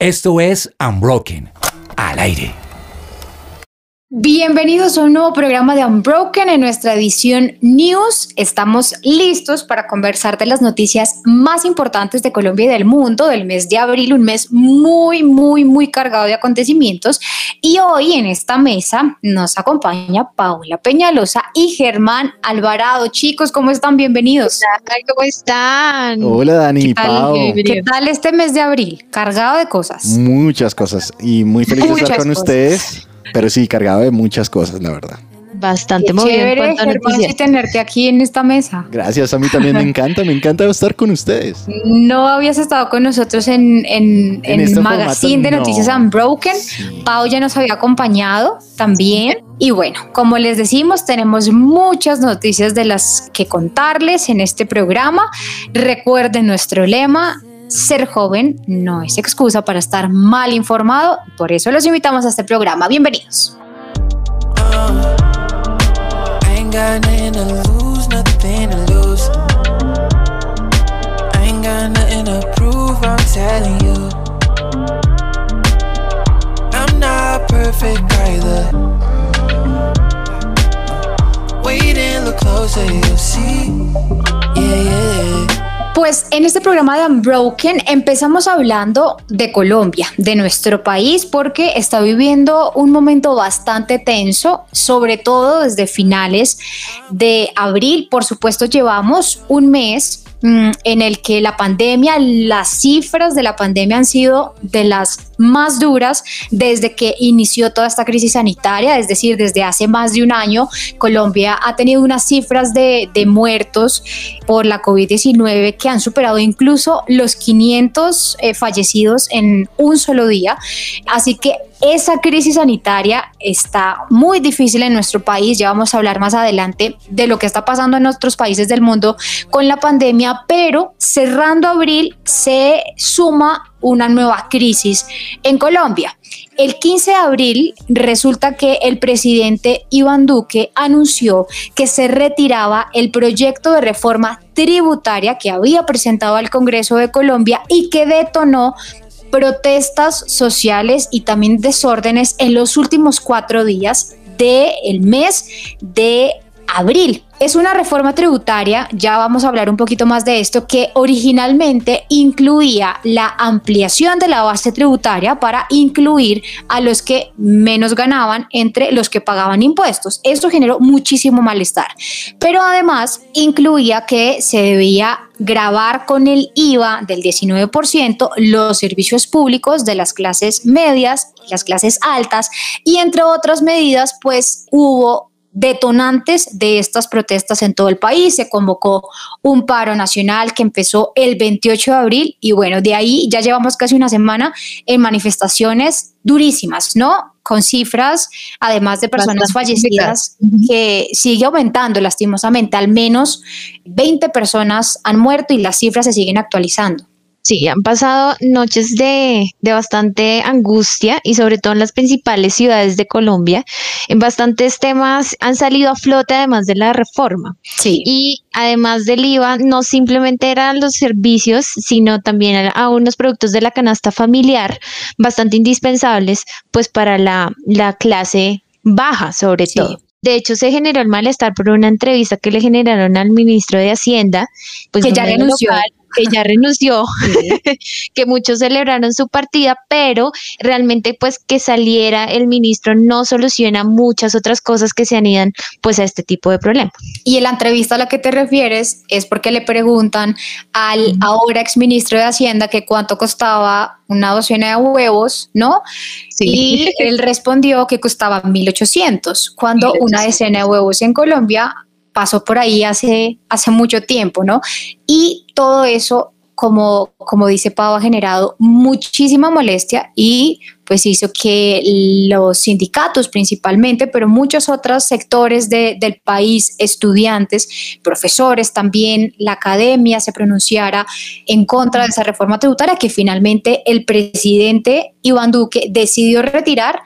Esto es Unbroken, al aire. Bienvenidos a un nuevo programa de Unbroken en nuestra edición News. Estamos listos para conversar de las noticias más importantes de Colombia y del mundo del mes de abril, un mes muy, muy, muy cargado de acontecimientos. Y hoy en esta mesa nos acompaña Paula Peñalosa y Germán Alvarado. Chicos, ¿cómo están? Bienvenidos. ¿Cómo están? Hola Dani y Pau. ¿Qué tal este mes de abril? Cargado de cosas. Muchas cosas y muy feliz de estar con ustedes. Pero sí, cargado de muchas cosas, la verdad. Bastante movido chévere, y tenerte aquí en esta mesa. Gracias, a mí también me encanta, me encanta estar con ustedes. No habías estado con nosotros en, en, en, el magazine de Noticias Unbroken. Pau ya nos había acompañado también. Y bueno, como les decimos, tenemos muchas noticias de las que contarles en este programa. Recuerden nuestro lema, ser joven no es excusa para estar mal informado, por eso los invitamos a este programa. Bienvenidos. Pues en este programa de Unbroken empezamos hablando de Colombia, de nuestro país, porque está viviendo un momento bastante tenso, sobre todo desde finales de abril. Por supuesto, llevamos un mes en el que la pandemia, las cifras de la pandemia han sido de las más duras desde que inició toda esta crisis sanitaria, es decir, desde hace más de un año, Colombia ha tenido unas cifras de, muertos por la COVID-19 que han superado incluso los 500 eh, fallecidos en un solo día. Así que esa crisis sanitaria está muy difícil en nuestro país. Ya vamos a hablar más adelante de lo que está pasando en otros países del mundo con la pandemia, pero cerrando abril se suma una nueva crisis en Colombia. El 15 de abril resulta que el presidente Iván Duque anunció que se retiraba el proyecto de reforma tributaria que había presentado al Congreso de Colombia y que detonó protestas sociales y también desórdenes en los últimos cuatro días del mes de abril. Es una reforma tributaria, ya vamos a hablar un poquito más de esto, que originalmente incluía la ampliación de la base tributaria para incluir a los que menos ganaban entre los que pagaban impuestos. Esto generó muchísimo malestar, pero además incluía que se debía grabar con el IVA del 19% los servicios públicos de las clases medias, las clases altas y entre otras medidas pues hubo detonantes de estas protestas en todo el país. Se convocó un paro nacional que empezó el 28 de abril y bueno, de ahí ya llevamos casi una semana en manifestaciones durísimas, ¿no? Con cifras, además de personas fallecidas, que sigue aumentando lastimosamente. Al menos 20 personas han muerto y las cifras se siguen actualizando. Sí, han pasado noches de, de, bastante angustia y sobre todo en las principales ciudades de Colombia. En bastantes temas han salido a flote además de la reforma. Sí. Y además del IVA, no simplemente eran los servicios, sino también a unos productos de la canasta familiar bastante indispensables pues para la, la clase baja sobre todo. De hecho, se generó el malestar por una entrevista que le generaron al ministro de Hacienda, pues que ya renunció que ya renunció, que muchos celebraron su partida, pero realmente pues que saliera el ministro no soluciona muchas otras cosas que se anidan pues a este tipo de problemas. Y en la entrevista a la que te refieres es porque le preguntan al ahora exministro de Hacienda que cuánto costaba una docena de huevos, ¿no? Y él respondió que costaba 1.800, cuando una decena de huevos en Colombia pasó por ahí hace, hace mucho tiempo, ¿no? Y todo eso, como, como dice Pau, ha generado muchísima molestia y pues hizo que los sindicatos principalmente, pero muchos otros sectores del país, estudiantes, profesores también, la academia se pronunciara en contra de esa reforma tributaria que finalmente el presidente Iván Duque decidió retirar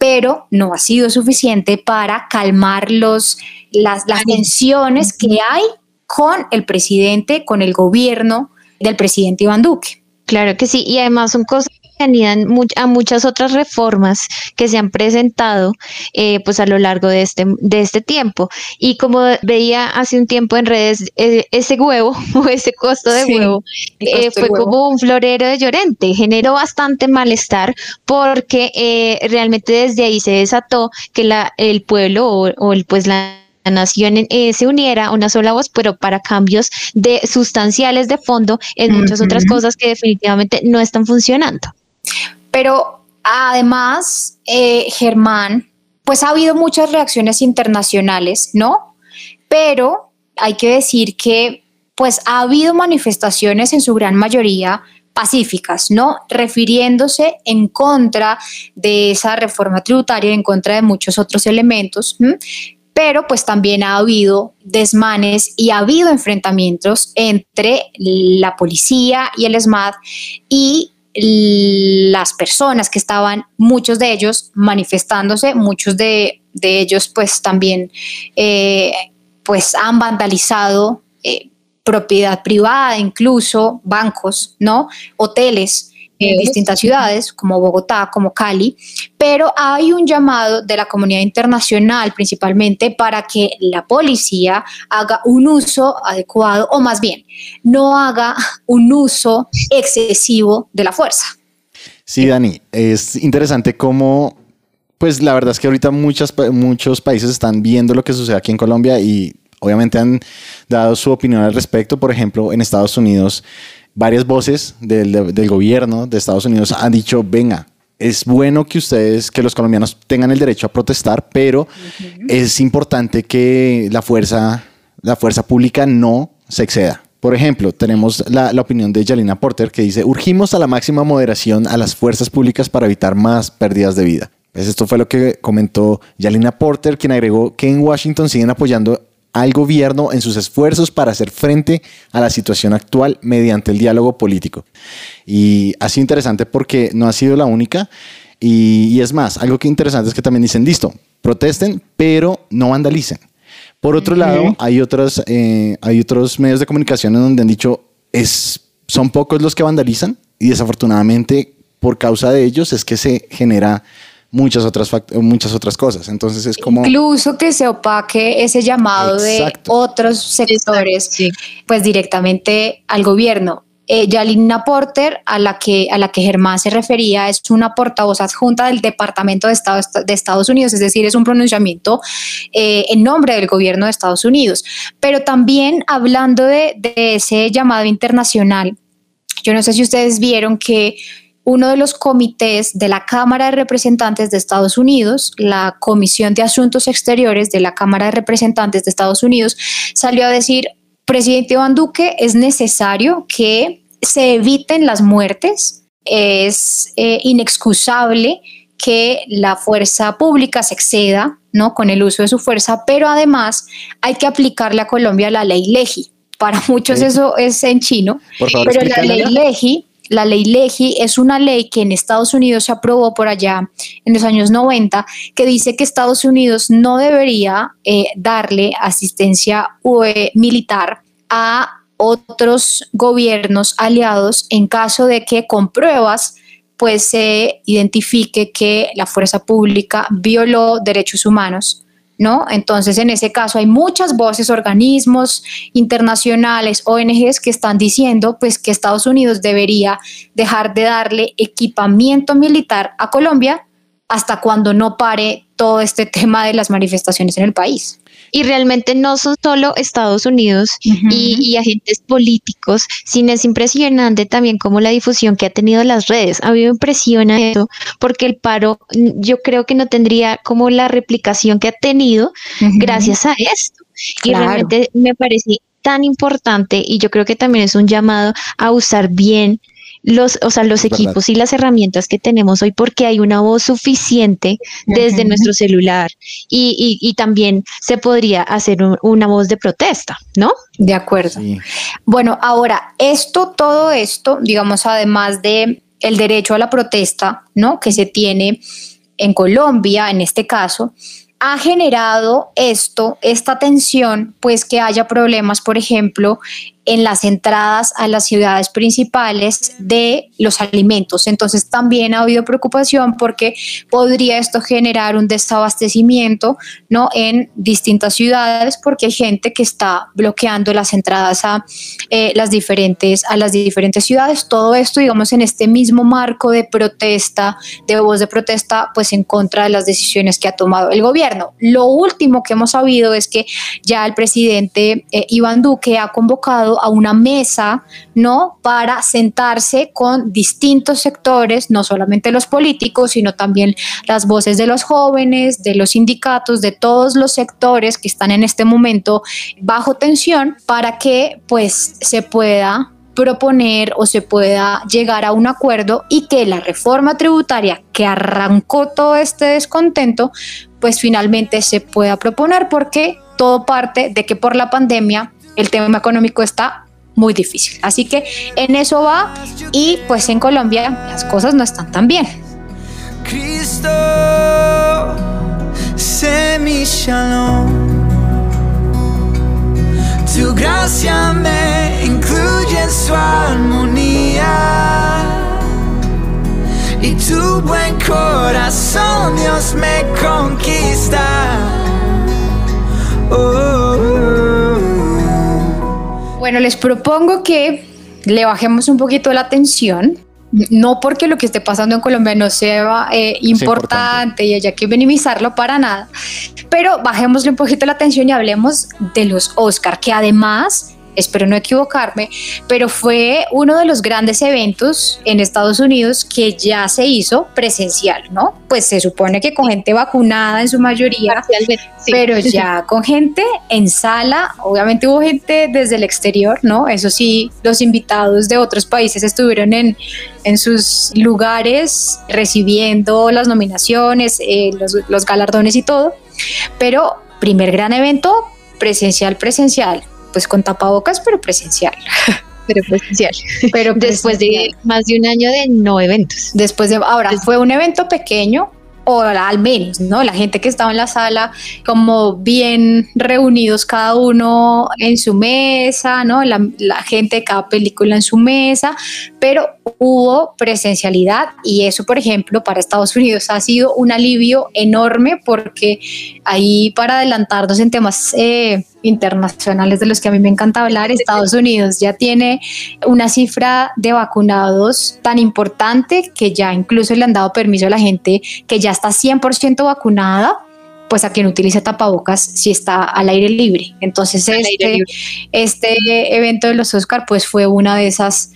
pero no ha sido suficiente para calmar los, las, las tensiones que hay con el presidente, con el gobierno del presidente Iván Duque. Claro que sí, y además son cosas anidan a muchas otras reformas que se han presentado eh, pues a lo largo de este, de este tiempo. Y como veía hace un tiempo en redes, eh, ese huevo o ese costo de huevo eh, fue como un florero de llorente, generó bastante malestar porque realmente desde ahí se desató que la, el pueblo o, o el, pues la nación eh, se uniera a una sola voz, pero para cambios de sustanciales de fondo en muchas otras cosas que definitivamente no están funcionando. Pero además, eh, Germán, pues ha habido muchas reacciones internacionales, ¿no? Pero hay que decir que pues ha habido manifestaciones en su gran mayoría pacíficas, ¿no? Refiriéndose en contra de esa reforma tributaria, en contra de muchos otros elementos pero pues también ha habido desmanes y ha habido enfrentamientos entre la policía y el SMAD y las personas que estaban, muchos de ellos manifestándose, muchos de, ellos pues también eh, pues han vandalizado eh, propiedad privada, incluso bancos, ¿no? Hoteles en distintas ciudades como Bogotá, como Cali, pero hay un llamado de la comunidad internacional principalmente para que la policía haga un uso adecuado o más bien no haga un uso excesivo de la fuerza. Sí, Dani, es interesante cómo, pues la verdad es que ahorita muchas, muchos países están viendo lo que sucede aquí en Colombia y obviamente han dado su opinión al respecto. Por ejemplo, en Estados Unidos varias voces del, del, gobierno de Estados Unidos han dicho, venga, es bueno que ustedes, que los colombianos tengan el derecho a protestar, pero es importante que la fuerza, la fuerza pública no se exceda. Por ejemplo, tenemos la, la, opinión de Yalina Porter que dice, urgimos a la máxima moderación a las fuerzas públicas para evitar más pérdidas de vida. Pues esto fue lo que comentó Yalina Porter, quien agregó que en Washington siguen apoyando al gobierno en sus esfuerzos para hacer frente a la situación actual mediante el diálogo político. Y ha sido interesante porque no ha sido la única. Y, es más, algo que interesante es que también dicen, listo, protesten, pero no vandalicen. Por otro lado, hay, otros, eh, hay otros medios de comunicación en donde han dicho, es, son pocos los que vandalizan y desafortunadamente por causa de ellos es que se genera muchas otras, muchas otras cosas. Entonces es como... Incluso que se opaque ese llamado de otros sectores, pues directamente al gobierno. Eh, Yalina Porter, a la, que, a la que Germán se refería, es una portavoz adjunta del Departamento de Estado de Estados Unidos, es decir, es un pronunciamiento eh, en nombre del gobierno de Estados Unidos. Pero también hablando de, de ese llamado internacional, yo no sé si ustedes vieron que uno de los comités de la Cámara de Representantes de Estados Unidos, la Comisión de Asuntos Exteriores de la Cámara de Representantes de Estados Unidos, salió a decir, presidente Iván Duque, es necesario que se eviten las muertes, es eh, inexcusable que la fuerza pública se exceda ¿no? con el uso de su fuerza, pero además hay que aplicarle a Colombia la ley LEGI. Para muchos eso es en chino, pero la ley LEGI la ley LEGI es una ley que en Estados Unidos se aprobó por allá en los años 90, que dice que Estados Unidos no debería eh, darle asistencia UE militar a otros gobiernos aliados en caso de que con pruebas pues se identifique que la fuerza pública violó derechos humanos ¿no? Entonces, en ese caso hay muchas voces, organismos internacionales, ONGs que están diciendo pues que Estados Unidos debería dejar de darle equipamiento militar a Colombia hasta cuando no pare todo este tema de las manifestaciones en el país. Y realmente no son solo Estados Unidos y, agentes políticos, sino es impresionante también como la difusión que ha tenido las redes. A mí me impresiona eso porque el paro yo creo que no tendría como la replicación que ha tenido gracias a esto. Y realmente me parece tan importante y yo creo que también es un llamado a usar bien los, o sea, los equipos y las herramientas que tenemos hoy porque hay una voz suficiente desde nuestro celular y, y, también se podría hacer una voz de protesta, ¿no? De acuerdo. Bueno, ahora, esto, todo esto, digamos, además de el derecho a la protesta, ¿no? Que se tiene en Colombia, en este caso, ha generado esto, esta tensión, pues que haya problemas, por ejemplo, en las entradas a las ciudades principales de los alimentos. Entonces también ha habido preocupación porque podría esto generar un desabastecimiento ¿no? en distintas ciudades porque hay gente que está bloqueando las entradas a, eh, las diferentes, a las diferentes ciudades. Todo esto, digamos, en este mismo marco de protesta, de voz de protesta, pues en contra de las decisiones que ha tomado el gobierno. Lo último que hemos sabido es que ya el presidente eh, Iván Duque ha convocado a una mesa, ¿no? Para sentarse con distintos sectores, no solamente los políticos, sino también las voces de los jóvenes, de los sindicatos, de todos los sectores que están en este momento bajo tensión para que pues se pueda proponer o se pueda llegar a un acuerdo y que la reforma tributaria que arrancó todo este descontento, pues finalmente se pueda proponer porque todo parte de que por la pandemia el tema económico está muy difícil. Así que en eso va y pues en Colombia las cosas no están tan bien. Cristo, tu gracia me incluye en su armonía. Y tu buen corazón, Dios, me conquista. Bueno, les propongo que le bajemos un poquito la tensión no porque lo que esté pasando en Colombia no sea eh, importante, y haya que minimizarlo para nada, pero bajémosle un poquito la atención y hablemos de los Oscar, que además espero no equivocarme, pero fue uno de los grandes eventos en Estados Unidos que ya se hizo presencial, ¿no? Pues se supone que con gente vacunada en su mayoría, pero ya con gente en sala, obviamente hubo gente desde el exterior, ¿no? Eso sí, los invitados de otros países estuvieron en, en sus lugares recibiendo las nominaciones, eh, los, los galardones y todo, pero primer gran evento presencial, presencial pues con tapabocas, pero presencial. Pero presencial. Pero después de más de un año de no eventos. Después de, ahora, fue un evento pequeño, o al menos, ¿no? La gente que estaba en la sala como bien reunidos cada uno en su mesa, ¿no? La, la, gente de cada película en su mesa, pero hubo presencialidad y eso, por ejemplo, para Estados Unidos ha sido un alivio enorme porque ahí para adelantarnos en temas eh, internacionales de los que a mí me encanta hablar, Estados Unidos ya tiene una cifra de vacunados tan importante que ya incluso le han dado permiso a la gente que ya está 100% vacunada pues a quien utilice tapabocas si está al aire libre. Entonces este, este evento de los Oscar pues fue una de esas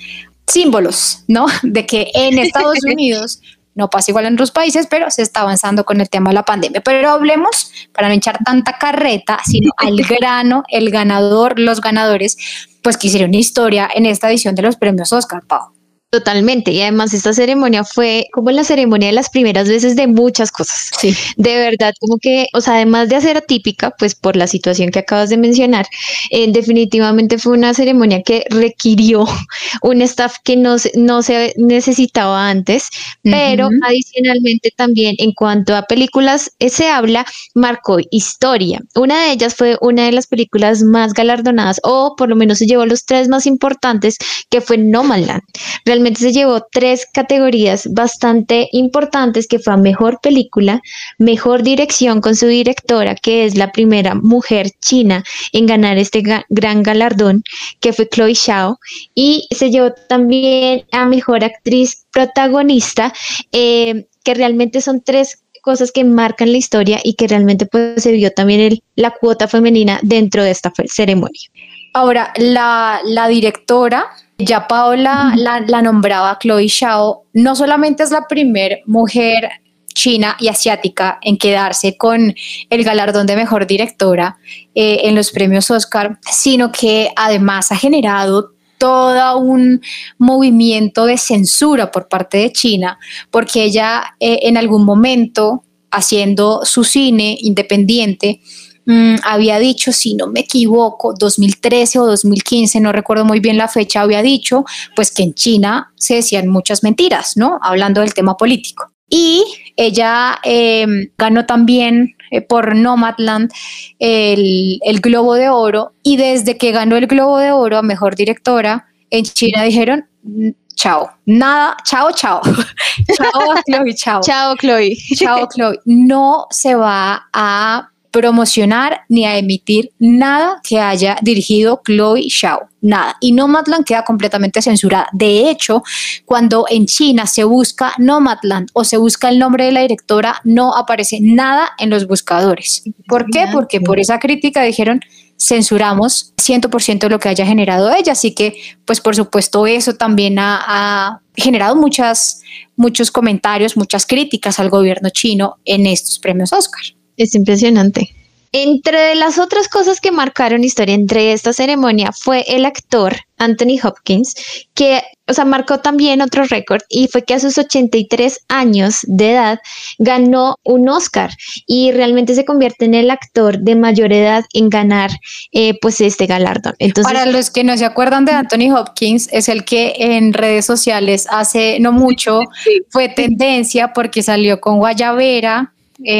símbolos, ¿no? De que en Estados Unidos no pasa igual en otros países, pero se está avanzando con el tema de la pandemia. Pero hablemos, para no echar tanta carreta, sino al grano, el ganador, los ganadores, pues que hicieron historia en esta edición de los premios Oscar, Pau. Totalmente. Y además esta ceremonia fue como la ceremonia de las primeras veces de muchas cosas. Sí. De verdad, como que, o sea, además de hacer atípica, pues por la situación que acabas de mencionar, eh, definitivamente fue una ceremonia que requirió un staff que no, no se necesitaba antes, pero adicionalmente también en cuanto a películas eh, se habla, marcó historia. Una de ellas fue una de las películas más galardonadas, o por lo menos se llevó los tres más importantes, que fue Nomadland. Realmente se llevó tres categorías bastante importantes, que fue Mejor Película, Mejor Dirección con su directora, que es la primera mujer china en ganar este gran galardón, que fue Chloe Zhao, y se llevó también a Mejor Actriz Protagonista, eh, que realmente son tres cosas que marcan la historia y que realmente pues, se vio también la cuota femenina dentro de esta ceremonia. Ahora, la directora ya Paola la, nombraba Chloe Zhao, no solamente es la primera mujer china y asiática en quedarse con el galardón de mejor directora eh, en los premios Oscar, sino que además ha generado todo un movimiento de censura por parte de China, porque ella eh, en algún momento, haciendo su cine independiente, Mm, había dicho, si no me equivoco, 2013 o 2015, no recuerdo muy bien la fecha, había dicho, pues que en China se decían muchas mentiras, ¿no? Hablando del tema político. Y ella eh, ganó también eh, por Nomadland el, el Globo de Oro. Y desde que ganó el Globo de Oro a Mejor Directora, en China dijeron, "Mm, chao, nada, chao, chao. chao, Chloe, chao. Chao, Chloe. Chao, Chloe. No se va a promocionar ni a emitir nada que haya dirigido Chloe Zhao, nada. Y Nomadland queda completamente censurada. De hecho, cuando en China se busca Nomadland o se busca el nombre de la directora, no aparece nada en los buscadores. ¿Por qué? Porque por esa crítica dijeron censuramos 100% lo que haya generado ella. Así que, pues por supuesto, eso también ha, ha generado muchas, muchos comentarios, muchas críticas al gobierno chino en estos premios Oscar. Es impresionante. Entre las otras cosas que marcaron historia entre esta ceremonia fue el actor Anthony Hopkins, que, o sea, marcó también otro récord y fue que a sus 83 años de edad ganó un Oscar y realmente se convierte en el actor de mayor edad en ganar eh, pues este galardón. Entonces, Para los que no se acuerdan de Anthony Hopkins, es el que en redes sociales hace no mucho fue tendencia porque salió con Guayabera. Eh,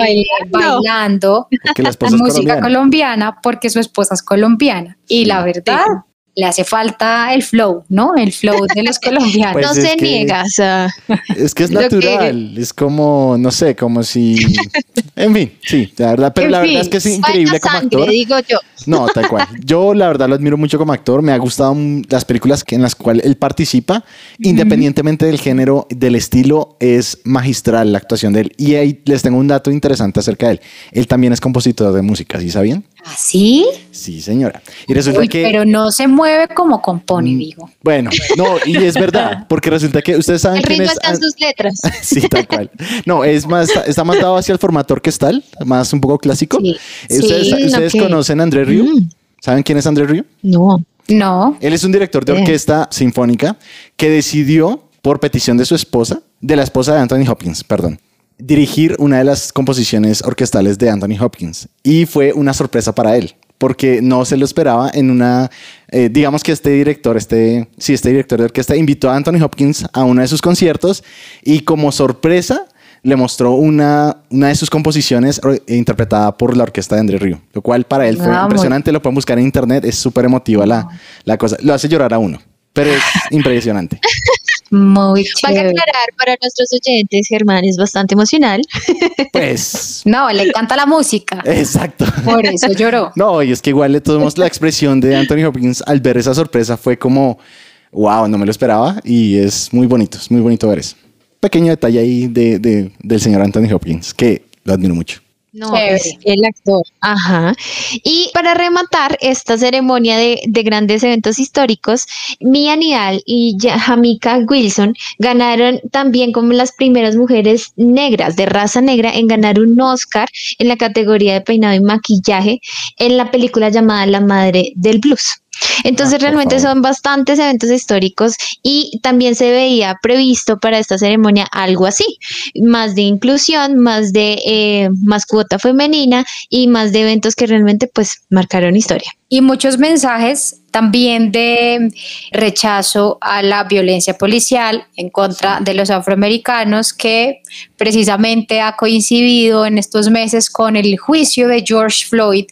Bailando. la música colombiana. colombiana porque su esposa es colombiana y Sí. la verdad le hace falta el flow, ¿no? El flow de los colombianos. Pues no se que- niega, o sea, Es que es Lo que- natural, es como, no sé, como si... En fin, sí, la verdad, pero En la verdad es que es increíble como sangre, actor. digo yo. No, tal cual. Yo la verdad lo admiro mucho como actor. Me ha gustado las películas que, en las cuales él participa, independientemente del género, del estilo, es magistral la actuación de él. Y ahí les tengo un dato interesante acerca de él. Él también es compositor de música, ¿sí sabían? ¿Así? Sí, señora. Y resulta Uy, que... pero no se mueve como compone, Mm, digo. Bueno, no, y es verdad, porque resulta que ustedes saben El ritmo es... está en sus letras. Sí, tal cual. No, es más, está, más dado hacia el formato orquestal, más un poco clásico. Sí, Eh, ¿Ustedes, sí, ustedes ok. conocen a André Rieu? Mm. ¿Saben quién es André Rieu? No. No. Él es un director de Bien. orquesta sinfónica que decidió, por petición de su esposa, de la esposa de Anthony Hopkins, perdón, dirigir una de las composiciones orquestales de Anthony Hopkins. Y fue una sorpresa para él, porque no se lo esperaba en una, eh, digamos que este director, este, sí, este director de orquesta invitó a Anthony Hopkins a uno de sus conciertos y como sorpresa le mostró una, una de sus composiciones or- interpretada por la orquesta de André Rieu, lo cual para él fue Ah, muy- impresionante, lo pueden buscar en internet, es súper emotiva la, la cosa, lo hace llorar a uno, pero es impresionante. Muy chévere. aclarar para nuestros oyentes, Germán es bastante emocional. Pues, No, le encanta la música. exacto. Por eso lloró. No, y es que igual de todos modos la expresión de Anthony Hopkins al ver esa sorpresa fue como, wow, no me lo esperaba y es muy bonito, es muy bonito ver eso. Pequeño detalle ahí de, de- del señor Anthony Hopkins, que lo admiro mucho. No, Chévere. es el actor. Ajá. Y para rematar esta ceremonia de, de grandes eventos históricos, Mia Nidal y Jamika Wilson ganaron también como las primeras mujeres negras de raza negra en ganar un Oscar en la categoría de peinado y maquillaje en la película llamada La Madre del Blues. Entonces Ah, por realmente son bastantes eventos históricos y también se veía previsto para esta ceremonia algo así, más de inclusión, más de eh, más cuota femenina y más de eventos que realmente pues marcaron historia. Y muchos mensajes también de rechazo a la violencia policial en contra de los afroamericanos que precisamente ha coincidido en estos meses con el juicio de George Floyd,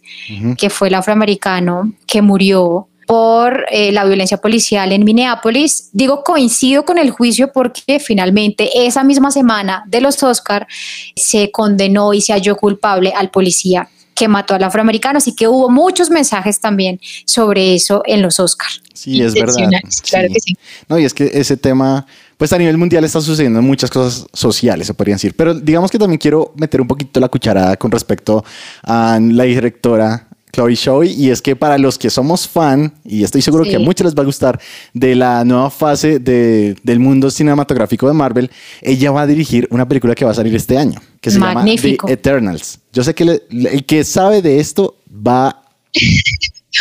que fue el afroamericano que murió por eh, la violencia policial en Minneapolis. Digo coincido con el juicio porque finalmente esa misma semana de los Oscar se condenó y se halló culpable al policía que mató al afroamericano, así que hubo muchos mensajes también sobre eso en los Oscar. Sí, es verdad. Claro que sí. No, y es que ese tema, pues a nivel mundial está sucediendo muchas cosas sociales, se podrían decir. Pero digamos que también quiero meter un poquito la cucharada con respecto a la directora Chloe Zhao, y es que para los que somos fan, y estoy seguro Sí. que a muchos les va a gustar, de la nueva fase de- del mundo cinematográfico de Marvel, ella va a dirigir una película que va a salir este año, que se Magnífico. llama The Eternals. Yo sé que le- el que sabe de esto va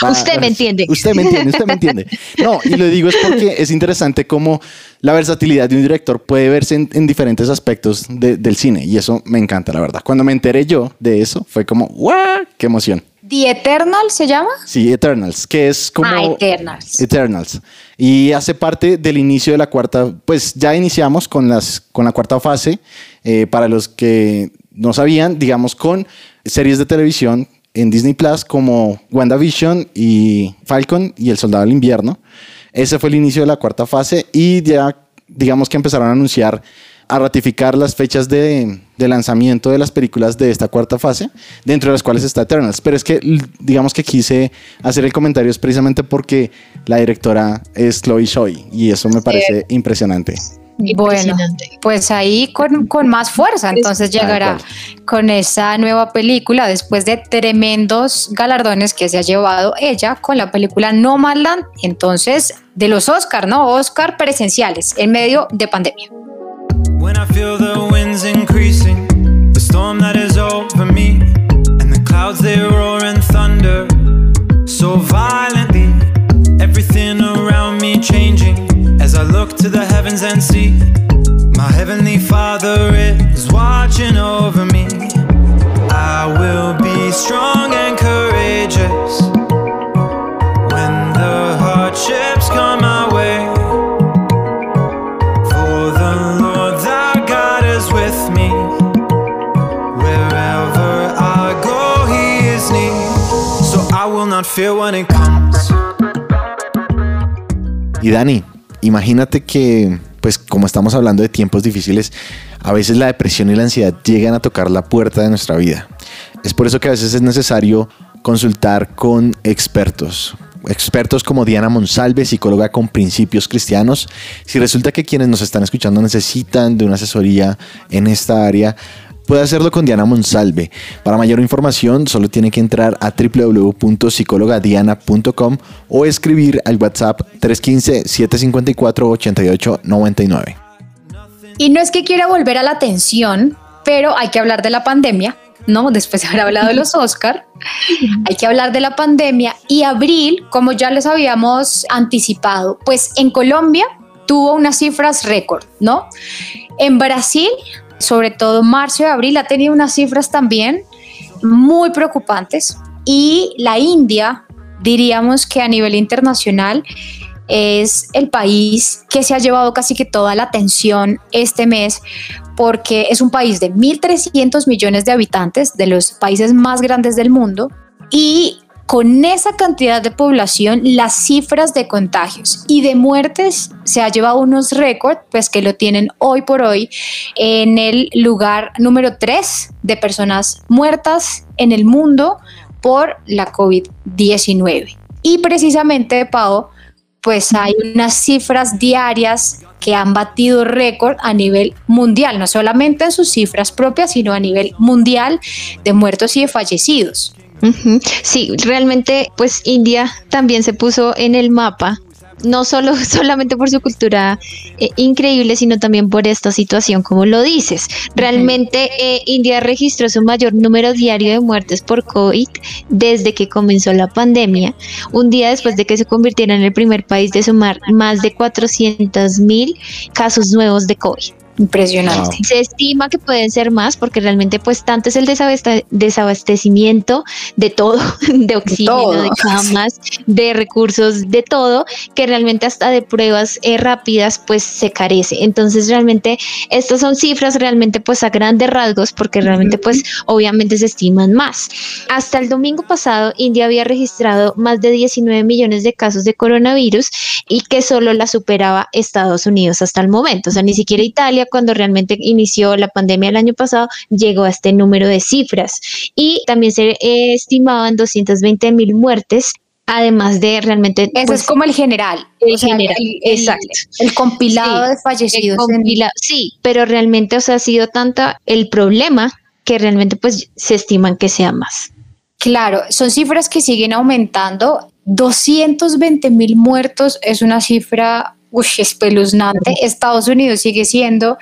va- Usted me entiende. Usted me entiende, usted me entiende. No, y lo digo es porque es interesante cómo la versatilidad de un director puede verse en, en diferentes aspectos de- del cine. Y eso me encanta, la verdad. Cuando me enteré yo de eso, fue como, ¡guau! ¡Qué emoción! The Eternal se llama. Sí, Eternals, que es como... Ah, Eternals. Eternals. y hace parte del inicio de la cuarta, pues ya iniciamos con, las, con la cuarta fase, eh, para los que no sabían, digamos, con series de televisión en Disney Plus como WandaVision y Falcon y El Soldado del Invierno. Ese fue el inicio de la cuarta fase y ya digamos que empezaron a anunciar a ratificar las fechas de, lanzamiento de las películas de esta cuarta fase, dentro de las cuales está Eternals. Pero es que, digamos que quise hacer el comentario es precisamente porque la directora es Chloe Shoy y eso me parece impresionante. Bueno, pues ahí con, más fuerza, entonces llegará con esa nueva película después de tremendos galardones que se ha llevado ella con la película Nomadland, entonces de los Oscar, ¿no? Oscar presenciales en medio de pandemia. When I feel the winds increasing, the storm that is over me, and the clouds they roar and thunder so violently, everything around me changing as I look to the heavens and see my heavenly Father Dani, imagínate que, pues como estamos hablando de tiempos difíciles, a veces la depresión y la ansiedad llegan a tocar la puerta de nuestra vida. Es por eso que a veces es necesario consultar con expertos, expertos como Diana Monsalve, psicóloga con principios cristianos. Si resulta que quienes nos están escuchando necesitan de una asesoría en esta área, puede hacerlo con Diana Monsalve. Para mayor información solo tiene que entrar a www.psicologadiana.com o escribir al WhatsApp 315-754-8899. Y no es que quiera volver a la atención, pero hay que hablar de la pandemia, ¿no? Después de haber hablado de los Oscar, hay que hablar de la pandemia. Y abril, como ya les habíamos anticipado, pues en Colombia tuvo unas cifras récord, ¿no? En Brasil sobre todo marzo y abril, ha tenido unas cifras también muy preocupantes. Y la India, diríamos que a nivel internacional, es el país que se ha llevado casi que toda la atención este mes porque es un país de 1.300 millones de habitantes, de los países más grandes del mundo, y con esa cantidad de población, las cifras de contagios y de muertes se ha llevado unos récords, pues que lo tienen hoy por hoy en el lugar número 3 de personas muertas en el mundo por la COVID-19. Y precisamente, Pau, pues hay unas cifras diarias que han batido récord a nivel mundial, no solamente en sus cifras propias, sino a nivel mundial de muertos y de fallecidos. Sí, realmente pues India también se puso en el mapa no solo solamente por su cultura eh, increíble, sino también por esta situación, como lo dices. Realmente eh, India registró su mayor número diario de muertes por COVID desde que comenzó la pandemia, un día después de que se convirtiera en el primer país de sumar más de 400 mil casos nuevos de COVID. Impresionante. Se estima que pueden ser más porque realmente pues tanto es el desabastecimiento de todo, de oxígeno, de, camas, de recursos, de todo, que realmente hasta de pruebas eh, rápidas pues se carece. Entonces realmente estas son cifras realmente pues a grandes rasgos porque realmente pues obviamente se estiman más. Hasta el domingo pasado India había registrado más de 19 millones de casos de coronavirus y que solo la superaba Estados Unidos hasta el momento. O sea, ni siquiera Italia cuando realmente inició la pandemia el año pasado, llegó a este número de cifras. Y también se estimaban 220 mil muertes además de realmente... Eso es pues, como el general. El general, exacto. El compilado de fallecidos. Sí, pero realmente, o sea, ha sido tanta el problema que realmente pues se estiman que sea más. Claro, son cifras que siguen aumentando. 220 mil muertos es una cifra uy, espeluznante. Estados Unidos sigue siendo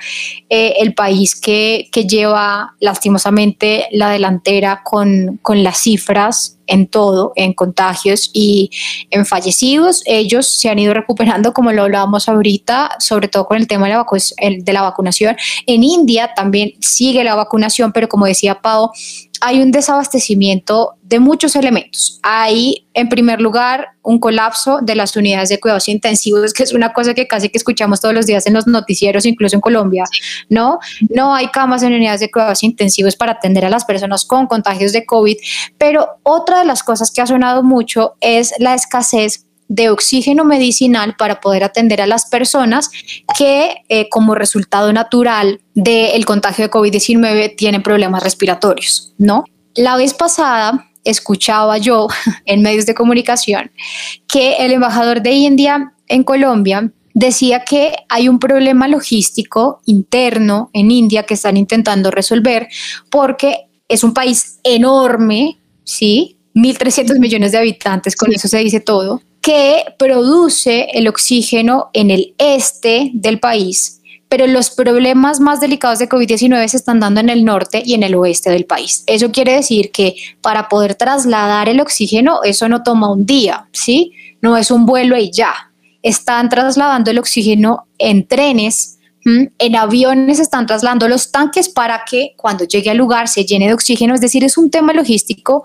eh, el país que, que, lleva lastimosamente la delantera con, con las cifras en todo, en contagios y en fallecidos. Ellos se han ido recuperando, como lo hablábamos ahorita, sobre todo con el tema de la, de la vacunación. En India también sigue la vacunación, pero como decía Pau, hay un desabastecimiento de muchos elementos. Hay, en primer lugar, un colapso de las unidades de cuidados intensivos, que es una cosa que casi que escuchamos todos los días en los noticieros, incluso en Colombia, ¿no? No hay camas en unidades de cuidados intensivos para atender a las personas con contagios de COVID, pero otra de las cosas que ha sonado mucho es la escasez de oxígeno medicinal para poder atender a las personas que eh, como resultado natural del contagio de COVID-19 tienen problemas respiratorios, ¿no? La vez pasada escuchaba yo en medios de comunicación que el embajador de India en Colombia decía que hay un problema logístico interno en India que están intentando resolver porque es un país enorme, ¿sí? 1.300 millones de habitantes, con eso se dice todo, que produce el oxígeno en el este del país, pero los problemas más delicados de COVID-19 se están dando en el norte y en el oeste del país. Eso quiere decir que para poder trasladar el oxígeno, eso no toma un día, ¿sí? No es un vuelo y ya. Están trasladando el oxígeno en trenes en aviones están trasladando los tanques para que cuando llegue al lugar se llene de oxígeno, es decir, es un tema logístico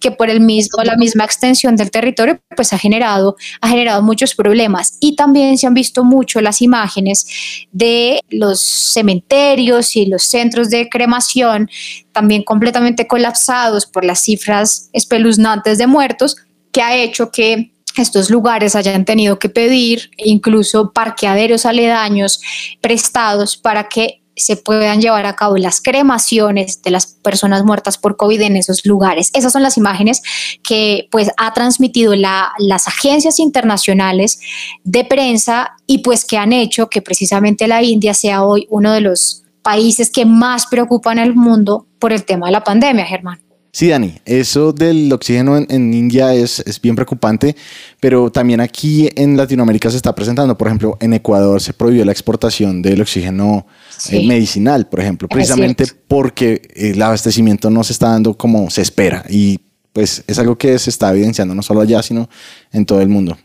que por el mismo, la misma extensión del territorio, pues ha generado, ha generado muchos problemas. Y también se han visto mucho las imágenes de los cementerios y los centros de cremación, también completamente colapsados por las cifras espeluznantes de muertos, que ha hecho que estos lugares hayan tenido que pedir incluso parqueaderos aledaños prestados para que se puedan llevar a cabo las cremaciones de las personas muertas por COVID en esos lugares. Esas son las imágenes que pues ha transmitido las agencias internacionales de prensa y pues que han hecho que precisamente la India sea hoy uno de los países que más preocupan al mundo por el tema de la pandemia, Germán. Sí, Dani, eso del oxígeno en, India es, es, bien preocupante, pero también aquí en Latinoamérica se está presentando. Por ejemplo, en Ecuador se prohibió la exportación del oxígeno eh, medicinal, por ejemplo, precisamente porque el abastecimiento no se está dando como se espera. Y pues es algo que se está evidenciando no solo allá, sino en todo el mundo.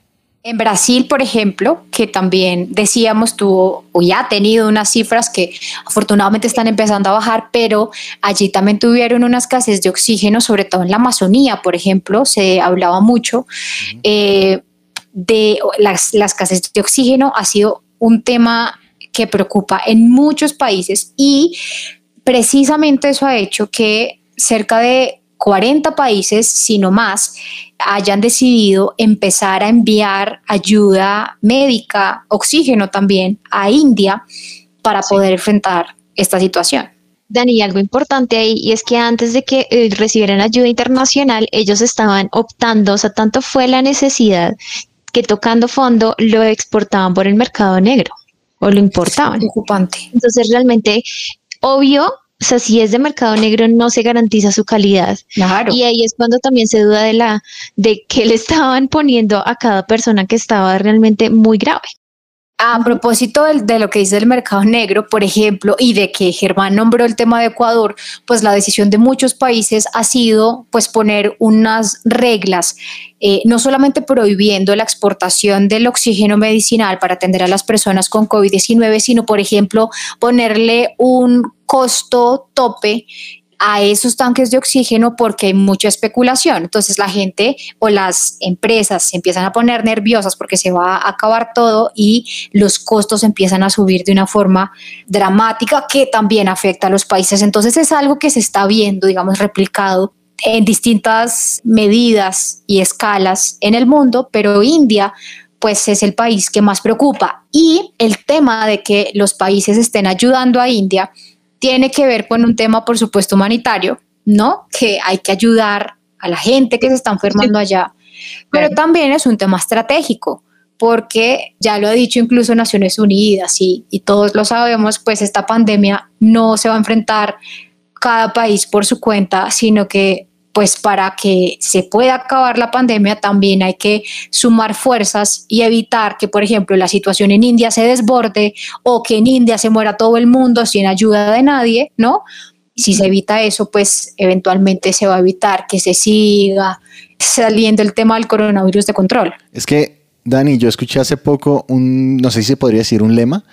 En Brasil, por ejemplo, que también decíamos tuvo o ya ha tenido unas cifras que afortunadamente están empezando a bajar, pero allí también tuvieron una escasez de oxígeno, sobre todo en la Amazonía, por ejemplo, se hablaba mucho eh, de la escasez de oxígeno, ha sido un tema que preocupa en muchos países y precisamente eso ha hecho que cerca de 40 países, sino más, hayan decidido empezar a enviar ayuda médica, oxígeno también a India para poder enfrentar esta situación. Dani, algo importante ahí, y es que antes de que eh, recibieran ayuda internacional, ellos estaban optando, o sea, tanto fue la necesidad que tocando fondo lo exportaban por el mercado negro o lo importaban. Ocupante. Entonces, realmente, obvio, o sea, si es de mercado negro no se garantiza su calidad. Claro. Y ahí es cuando también se duda de la de qué le estaban poniendo a cada persona que estaba realmente muy grave. A propósito de, lo que dice el mercado negro, por ejemplo, y de que Germán nombró el tema de Ecuador, pues la decisión de muchos países ha sido pues poner unas reglas, eh, no solamente prohibiendo la exportación del oxígeno medicinal para atender a las personas con COVID-19, sino, por ejemplo, ponerle un costo tope a esos tanques de oxígeno porque hay mucha especulación. Entonces la gente o las empresas se empiezan a poner nerviosas porque se va a acabar todo y los costos empiezan a subir de una forma dramática que también afecta a los países. Entonces es algo que se está viendo, digamos, replicado en distintas medidas y escalas en el mundo, pero India pues es el país que más preocupa. Y el tema de que los países estén ayudando a India tiene que ver con un tema, por supuesto, humanitario, ¿no? Que hay que ayudar a la gente que se está enfermando allá, pero también es un tema estratégico, porque ya lo ha dicho incluso Naciones Unidas y, y todos lo sabemos, pues esta pandemia no se va a enfrentar cada país por su cuenta, sino que pues para que se pueda acabar la pandemia también hay que sumar fuerzas y evitar que, por ejemplo, la situación en India se desborde o que en India se muera todo el mundo sin ayuda de nadie, ¿no? Si se evita eso, pues eventualmente se va a evitar que se siga saliendo el tema del coronavirus de control. Es que, Dani, yo escuché hace poco un, no sé si se podría decir un lema,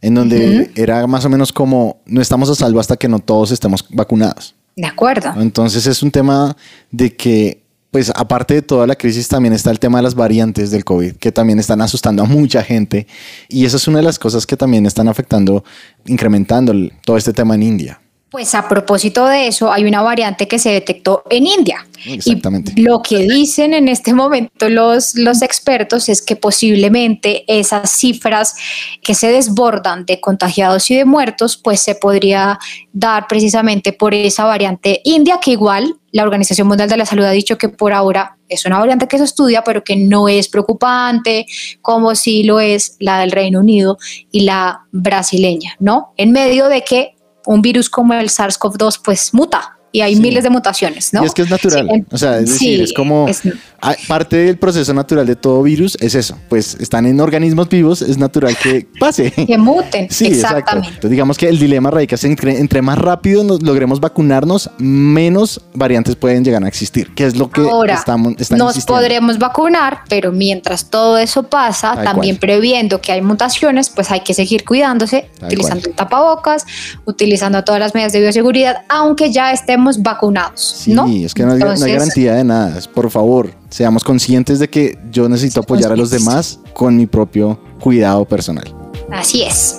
en donde era más o menos como, no estamos a salvo hasta que no todos estemos vacunados. De acuerdo. Entonces es un tema de que, pues aparte de toda la crisis, también está el tema de las variantes del COVID, que también están asustando a mucha gente. Y esa es una de las cosas que también están afectando, incrementando todo este tema en India. Pues a propósito de eso, hay una variante que se detectó en India. Exactamente. Y lo que dicen en este momento los, los expertos es que posiblemente esas cifras que se desbordan de contagiados y de muertos, pues se podría dar precisamente por esa variante india, que igual la Organización Mundial de la Salud ha dicho que por ahora es una variante que se estudia, pero que no es preocupante, como si lo es la del Reino Unido y la brasileña, ¿no? En medio de que un virus como el SARS-CoV-2 pues muta y hay Sí. miles de mutaciones, ¿no? Y es que es natural. Sí, o sea, es sí, decir, es como es- parte del proceso natural de todo virus es eso. Pues están en organismos vivos, es natural que pase. que muten, Sí, exacto. exactamente. Entonces, digamos que el dilema radica en que entre más rápido nos logremos vacunarnos, menos variantes pueden llegar a existir, que es lo que Ahora, estamos están nos insistiendo. podremos vacunar, pero mientras todo eso pasa, Tal también cual. previendo que hay mutaciones, pues hay que seguir cuidándose, Tal utilizando cual. el tapabocas, utilizando todas las medidas de bioseguridad, aunque ya estemos vacunados, Sí, ¿no? es que no hay, no hay Entonces, garantía de nada. Es, Por favor, seamos conscientes de que yo necesito apoyar a los demás con mi propio cuidado personal. Así es.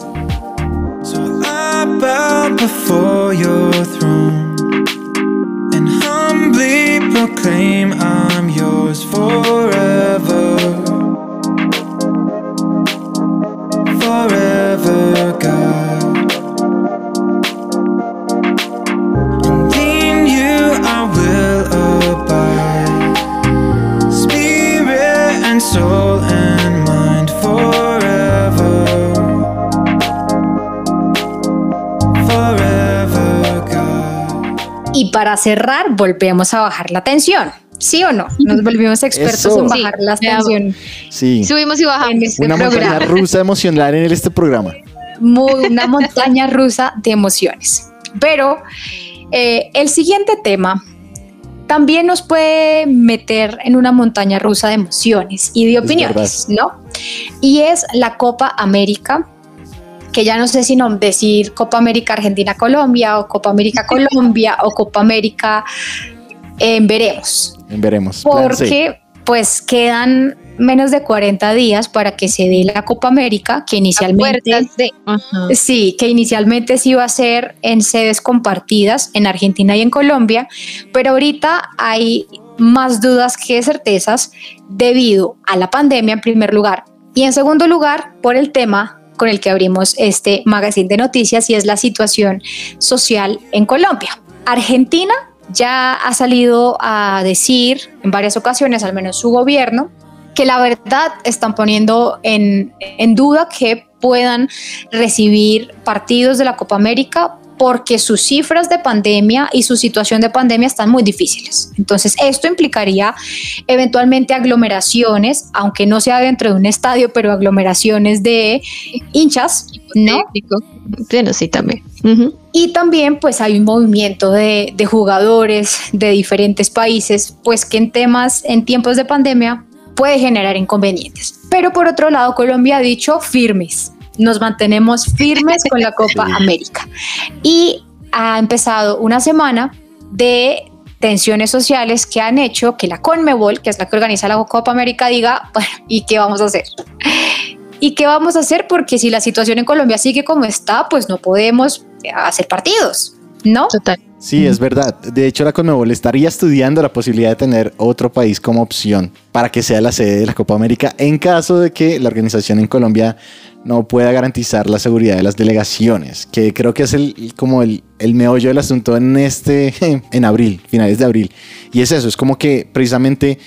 Y para cerrar, volvemos a bajar la tensión. ¿Sí o no? Nos volvimos expertos Eso. en Sí, bajar la veamos. tensión. Sí, Subimos y bajamos. En este una montaña rusa emocional en este programa. muy- una montaña rusa de emociones. Pero eh, el siguiente tema también nos puede meter en una montaña rusa de emociones y de opiniones, ¿no? Y es la Copa América, que ya no sé si no decir Copa América Argentina-Colombia o Copa América Colombia o Copa América, eh, veremos Veremos. Plan C. porque pues quedan menos de 40 días para que se dé la Copa América, que inicialmente... De-. Sí, que inicialmente sí iba a ser en sedes compartidas en Argentina y en Colombia, pero ahorita hay más dudas que certezas debido a la pandemia en primer lugar y en segundo lugar por el tema con el que abrimos este magazine de noticias y es la situación social en Colombia. Argentina ya ha salido a decir en varias ocasiones, al menos su gobierno, que la verdad están poniendo en, en duda que puedan recibir partidos de la Copa América porque sus cifras de pandemia y su situación de pandemia están muy difíciles. Entonces, esto implicaría eventualmente aglomeraciones, aunque no sea dentro de un estadio, pero aglomeraciones de hinchas, ¿no? Bueno, sí, también. Y también pues hay un movimiento de, de jugadores de diferentes países, pues que en temas, en tiempos de pandemia, puede generar inconvenientes. Pero por otro lado, Colombia ha dicho firmes, nos mantenemos firmes con la Copa. América. Y ha empezado una semana de tensiones sociales que han hecho que la Conmebol, que es la que organiza la Copa América, diga, bueno, ¿y qué vamos a hacer? ¿Y qué vamos a hacer? Porque si la situación en Colombia sigue como está, pues no podemos hacer partidos, ¿no? Total. Sí, es verdad. De hecho, la Conmebol estaría estudiando la posibilidad de tener otro país como opción para que sea la sede de la Copa América en caso de que la organización en Colombia no pueda garantizar la seguridad de las delegaciones, que creo que es el, como el, el meollo del asunto en este, en abril, finales de abril. Y es eso, es como que precisamente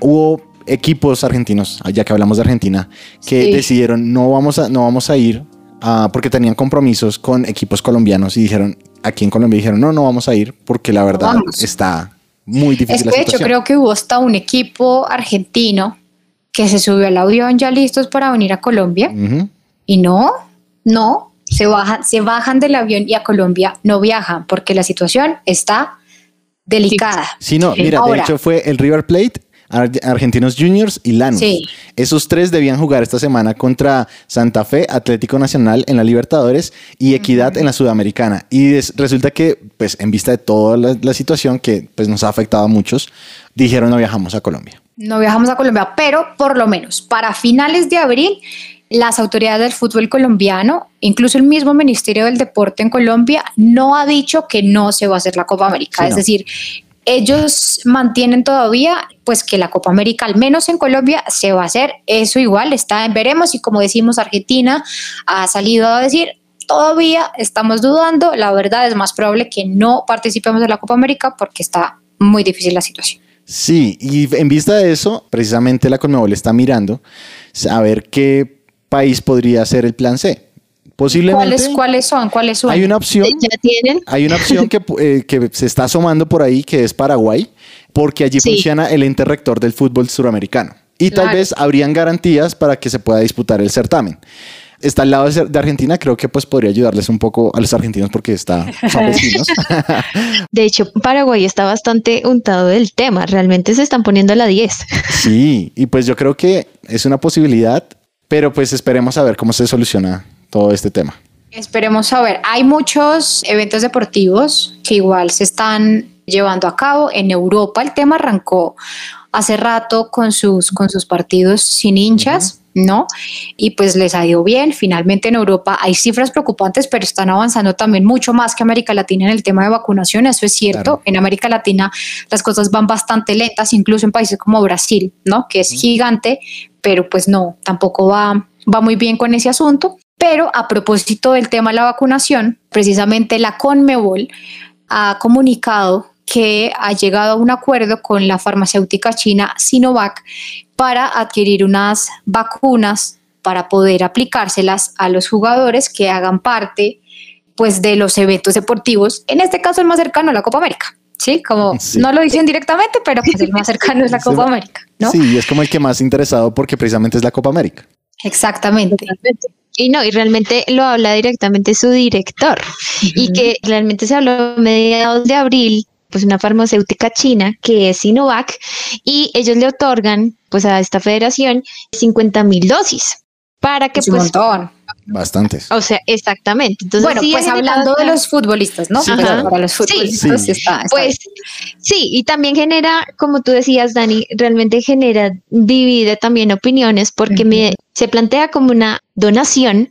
hubo equipos argentinos, ya que hablamos de Argentina, que Sí. decidieron no vamos a, no vamos a ir ah, porque tenían compromisos con equipos colombianos y dijeron, aquí en Colombia dijeron, no, no vamos a ir porque la verdad vamos. está muy Es difícil que la de hecho situación. creo que hubo hasta un equipo argentino que se subió al avión ya listos para venir a Colombia y no, no, se bajan, se bajan del avión y a Colombia no viajan porque la situación está delicada. Sí, no, mira, de hecho fue el River Plate, Ar- Argentinos Juniors y Lanús. Sí. Esos tres debían jugar esta semana contra Santa Fe, Atlético Nacional en la Libertadores y Equidad en la Sudamericana. Y resulta que, pues, en vista de toda la, la situación que pues, nos ha afectado a muchos, dijeron no viajamos a Colombia. No viajamos a Colombia, pero por lo menos para finales de abril, las autoridades del fútbol colombiano, incluso el mismo Ministerio del Deporte en Colombia, no ha dicho que no se va a hacer la Copa América. Sí, es no. decir, ellos mantienen todavía pues que la Copa América, al menos en Colombia, se va a hacer. Eso igual está en veremos y como decimos, Argentina ha salido a decir todavía estamos dudando, la verdad es más probable que no participemos de la Copa América porque está muy difícil la situación. Sí, y en vista de eso, precisamente la Conmebol está mirando a ver qué país podría ser el plan C. Posiblemente ¿Cuáles, ¿Cuáles son? ¿Cuáles son? hay una opción. Ya tienen. Hay una opción que, eh, que se está asomando por ahí, que es Paraguay, porque allí Sí. funciona el ente rector del fútbol suramericano. Y tal vez habrían garantías para que se pueda disputar el certamen. Está al lado de de Argentina, creo que pues podría ayudarles un poco a los argentinos porque está, son vecinos. De hecho, Paraguay está bastante untado del tema. Realmente se están poniendo a la 10. sí, y pues yo creo que es una posibilidad, pero pues esperemos a ver cómo se soluciona todo este tema. Esperemos a ver. Hay muchos eventos deportivos que igual se están llevando a cabo. En Europa el tema arrancó hace rato con sus, con sus partidos sin hinchas. ¿No? Y pues les ha ido bien. Finalmente en Europa hay cifras preocupantes, pero están avanzando también mucho más que América Latina en el tema de vacunación. Eso es cierto. Claro. En América Latina las cosas van bastante lentas, incluso en países como Brasil, ¿no? Que es gigante, pero pues no, tampoco va, va muy bien con ese asunto. Pero a propósito del tema de la vacunación, precisamente la Conmebol ha comunicado que ha llegado a un acuerdo con la farmacéutica china Sinovac para adquirir unas vacunas para poder aplicárselas a los jugadores que hagan parte pues de los eventos deportivos, en este caso el más cercano a la Copa América. Sí, como Sí. no lo dicen directamente, pero pues el más cercano es la Copa América, ¿no? Sí, es como el que más interesado porque precisamente es la Copa América. Exactamente. Y no, y realmente lo habla directamente su director. Y que realmente se habló a mediados de abril, pues una farmacéutica china que es Sinovac, y ellos le otorgan pues a esta federación 50 mil dosis para que Es un pues, montón. Bastantes. o sea, exactamente. Entonces, bueno, sí pues hablando de los futbolistas, ¿no? Sí, Pues. Para los futbolistas Sí. está, está Pues sí, y también genera, como tú decías, Dani, realmente genera, divide también opiniones porque me, se plantea como una donación,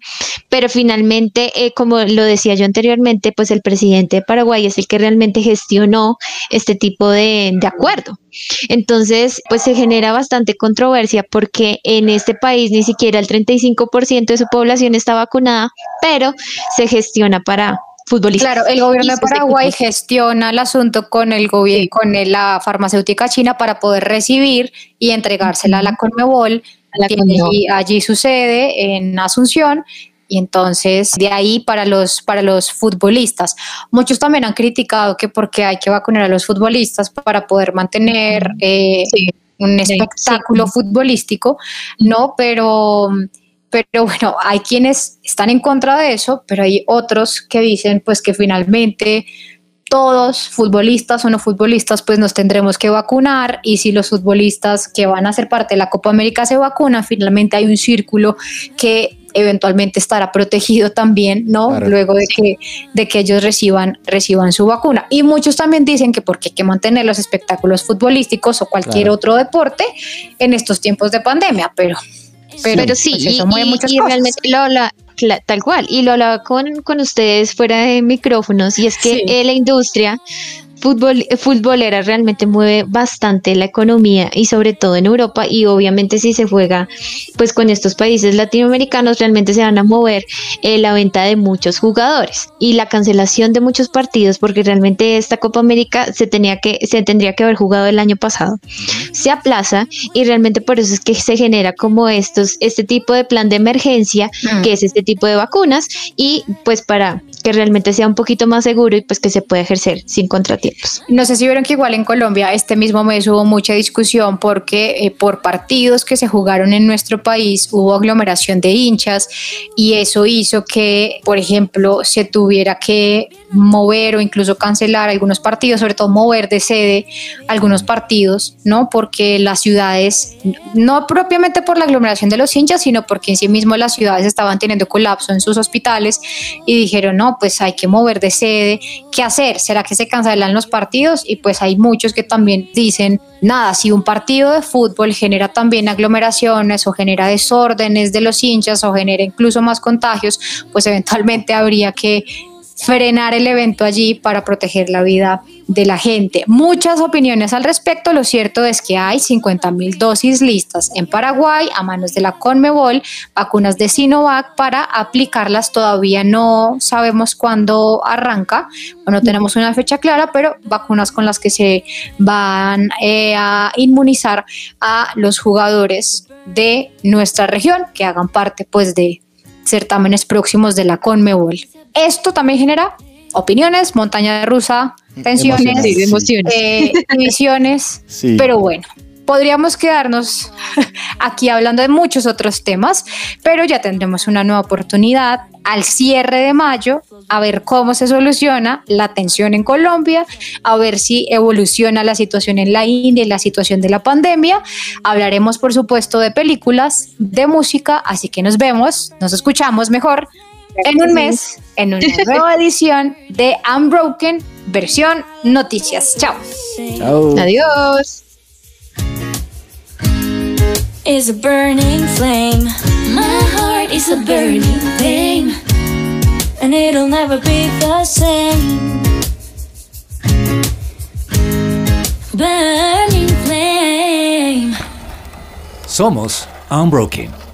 pero finalmente, eh, como lo decía yo anteriormente, pues el presidente de Paraguay es el que realmente gestionó este tipo de, de acuerdo. Entonces, pues se genera bastante controversia porque en este país ni siquiera el 35% de su población está vacunada, pero se gestiona para futbolistas. Claro, el gobierno de Paraguay gestiona el asunto con el gobierno, con la farmacéutica china para poder recibir y entregársela a la Conmebol. Que allí, allí sucede en Asunción. Y entonces de ahí para los, para los futbolistas. Muchos también han criticado que porque hay que vacunar a los futbolistas para poder mantener eh, Sí. un Sí, espectáculo futbolístico, ¿no? Pero, pero bueno, hay quienes están en contra de eso, pero hay otros que dicen pues que finalmente todos, futbolistas o no futbolistas, pues nos tendremos que vacunar y si los futbolistas que van a ser parte de la Copa América se vacunan, finalmente hay un círculo que eventualmente estará protegido también, ¿no? Claro. Luego de que, de que ellos reciban, reciban su vacuna. Y muchos también dicen que porque hay que mantener los espectáculos futbolísticos o cualquier Claro. otro deporte en estos tiempos de pandemia, pero, pero, Pero sí, pues y, eso mueve y- muchas y cosas. realmente lo tal cual, y lo hablaba con, con ustedes fuera de micrófonos, y es que Sí. la industria fútbol, eh, futbolera realmente mueve bastante la economía y sobre todo en Europa y obviamente si se juega pues con estos países latinoamericanos realmente se van a mover eh, la venta de muchos jugadores y la cancelación de muchos partidos porque realmente esta Copa América se tenía que se tendría que haber jugado el año pasado se aplaza y realmente por eso es que se genera como estos este tipo de plan de emergencia Mm. que es este tipo de vacunas y pues para que realmente sea un poquito más seguro y pues que se pueda ejercer sin contratiempos. No sé si vieron que igual en Colombia este mismo mes hubo mucha discusión porque eh, por partidos que se jugaron en nuestro país hubo aglomeración de hinchas y eso hizo que, por ejemplo, se tuviera que mover o incluso cancelar algunos partidos, sobre todo mover de sede algunos partidos, ¿no? Porque las ciudades, no propiamente por la aglomeración de los hinchas, sino porque en sí mismo las ciudades estaban teniendo colapso en sus hospitales y dijeron, no, pues hay que mover de sede, ¿qué hacer? ¿Será que se cancelan los partidos? Y pues hay muchos que también dicen, nada, si un partido de fútbol genera también aglomeraciones o genera desórdenes de los hinchas o genera incluso más contagios, pues eventualmente habría que frenar el evento allí para proteger la vida de la gente. Muchas opiniones al respecto. Lo cierto es que hay 50 mil dosis listas en Paraguay a manos de la Conmebol, vacunas de Sinovac para aplicarlas. Todavía no sabemos cuándo arranca, no tenemos una fecha clara, pero vacunas con las que se van eh, a inmunizar a los jugadores de nuestra región que hagan parte pues de certámenes próximos de la Conmebol. Esto también genera opiniones, montaña rusa, tensiones, Emociones. Sí, emociones. eh, divisiones, Sí. pero bueno. Podríamos quedarnos aquí hablando de muchos otros temas, pero ya tendremos una nueva oportunidad al cierre de mayo a ver cómo se soluciona la tensión en Colombia, a ver si evoluciona la situación en la India y la situación de la pandemia. Hablaremos, por supuesto, de películas, de música, así que nos vemos, nos escuchamos mejor en un mes en una nueva edición de Unbroken versión noticias. Chao. Chao. Adiós. is a burning flame. My heart is a burning thing, and it'll never be the same. Burning flame. Somos Unbroken.